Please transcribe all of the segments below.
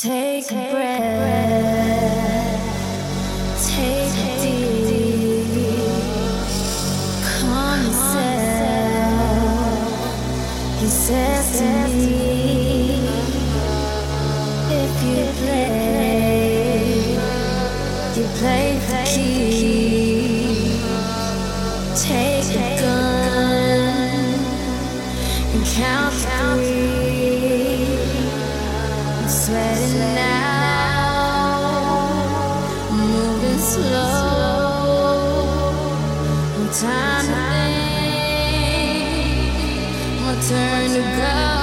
Take, a breath. Take, deep. deep. He says to go.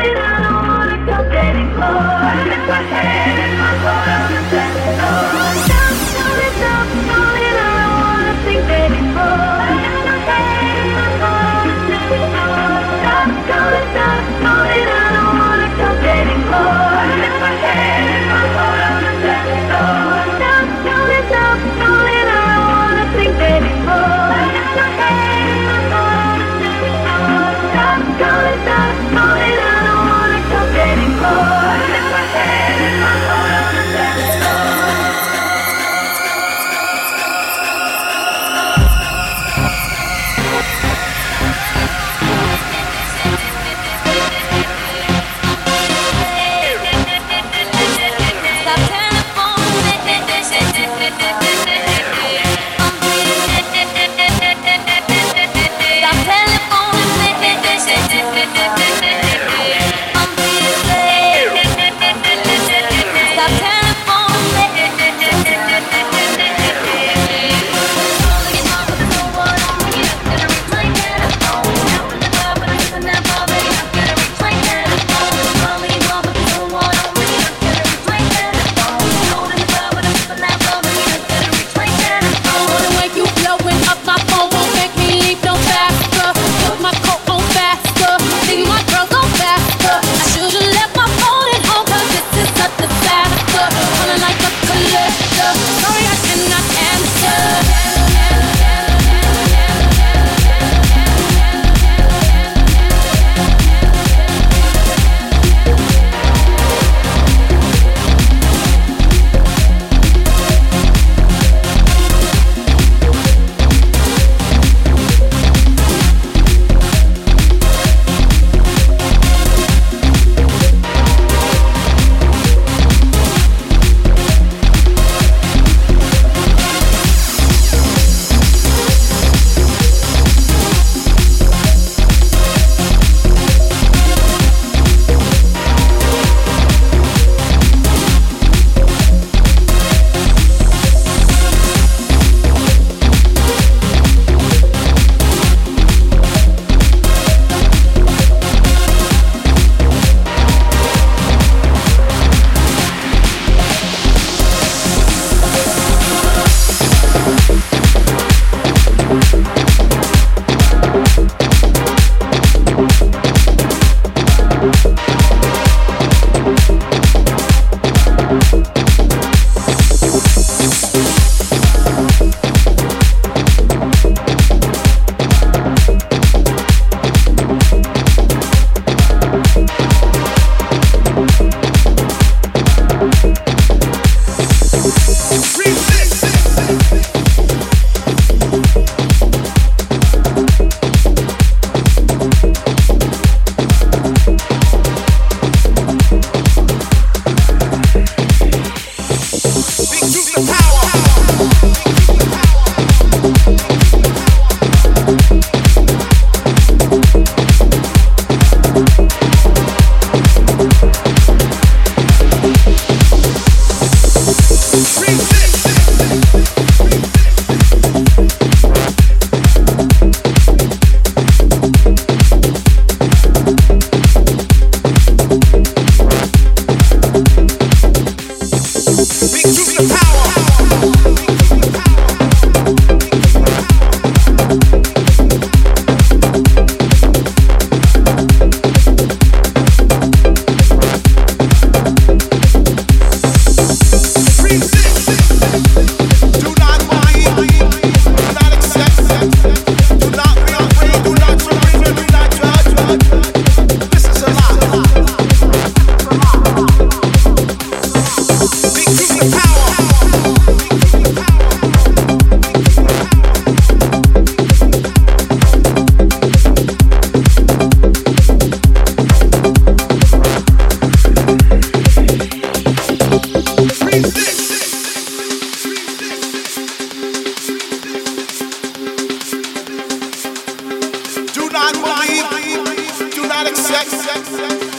Darling, I don't wanna come anymore. I lift my head in my photo. Is a lie.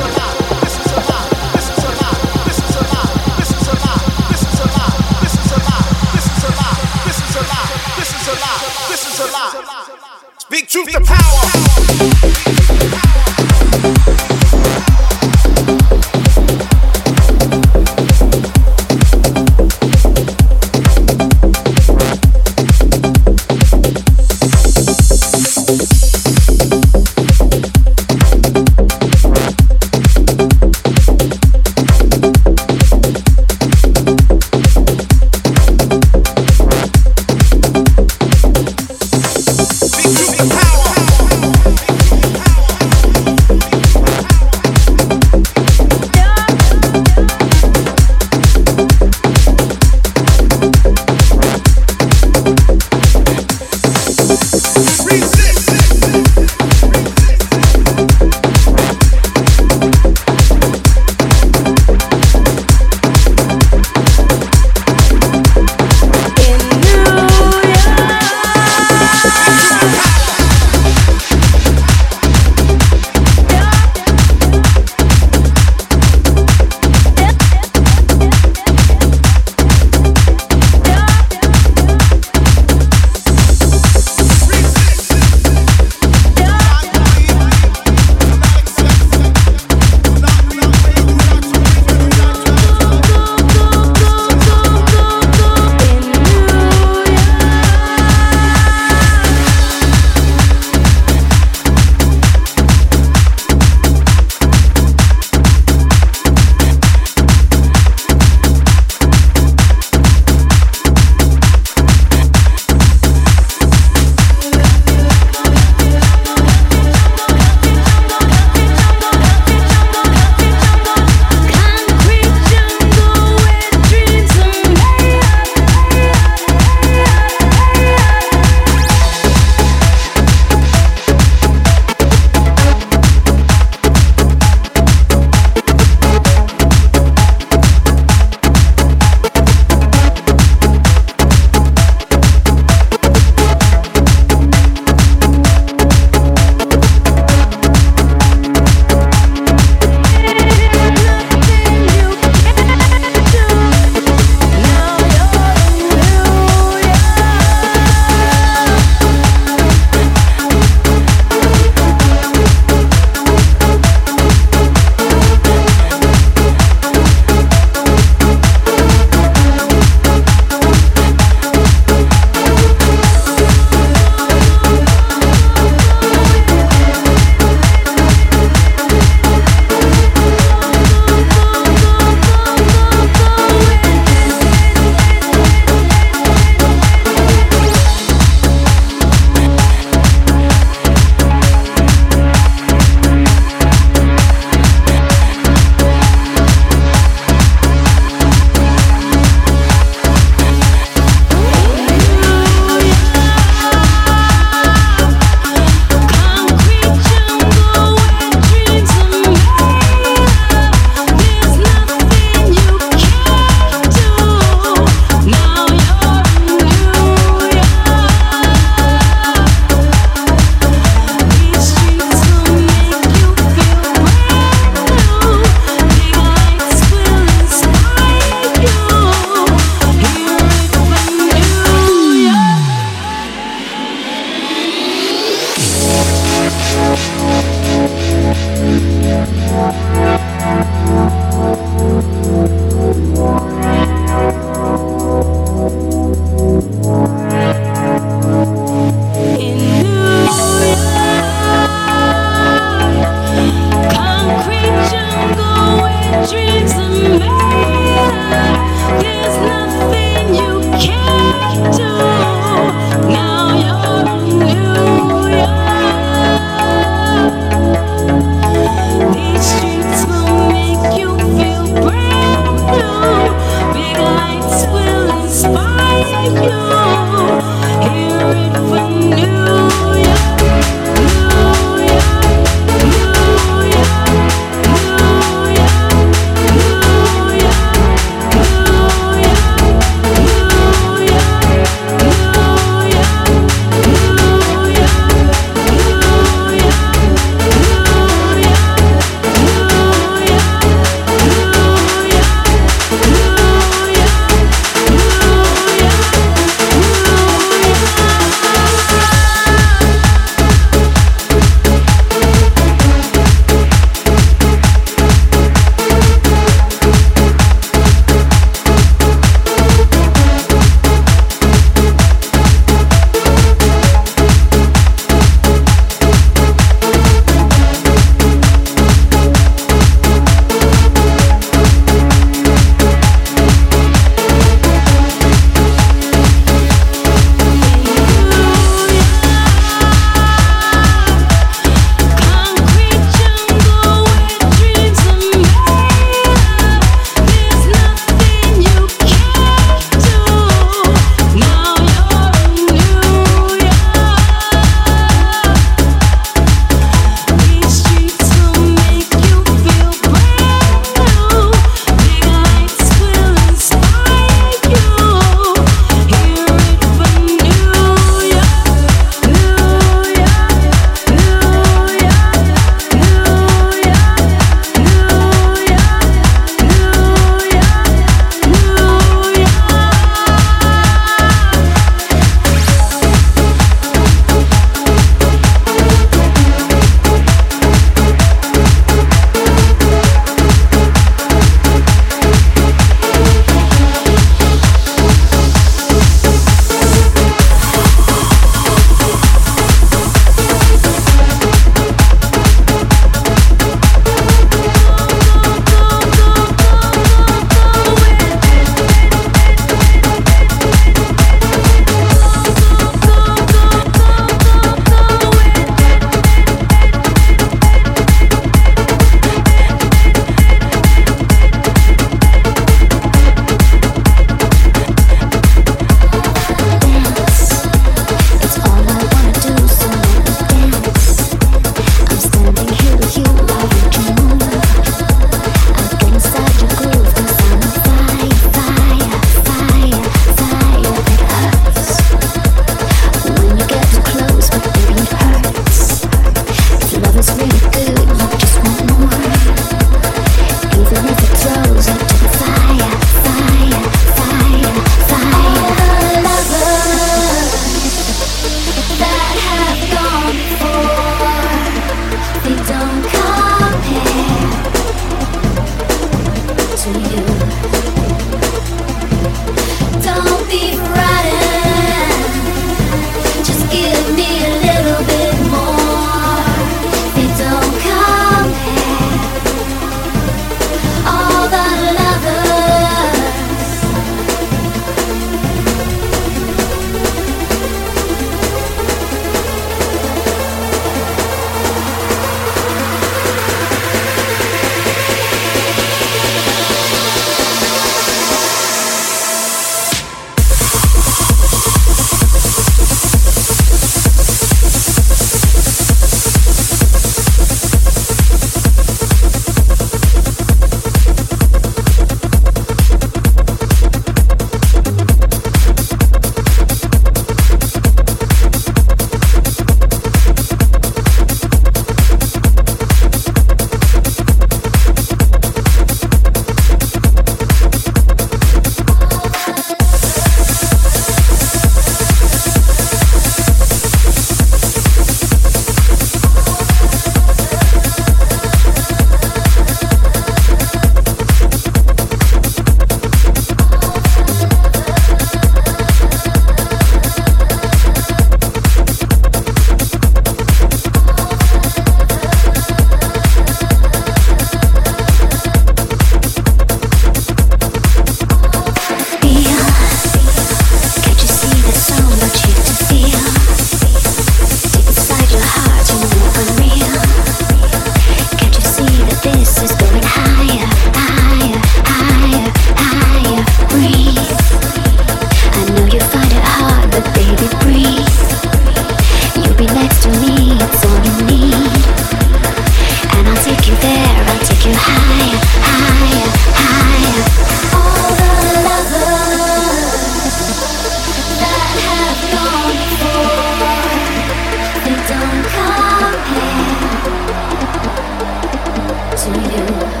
you.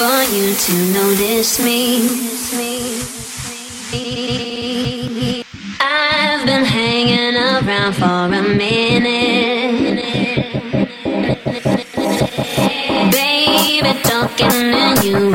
for you to notice me. I've been hanging around for a minute. Baby, talking to you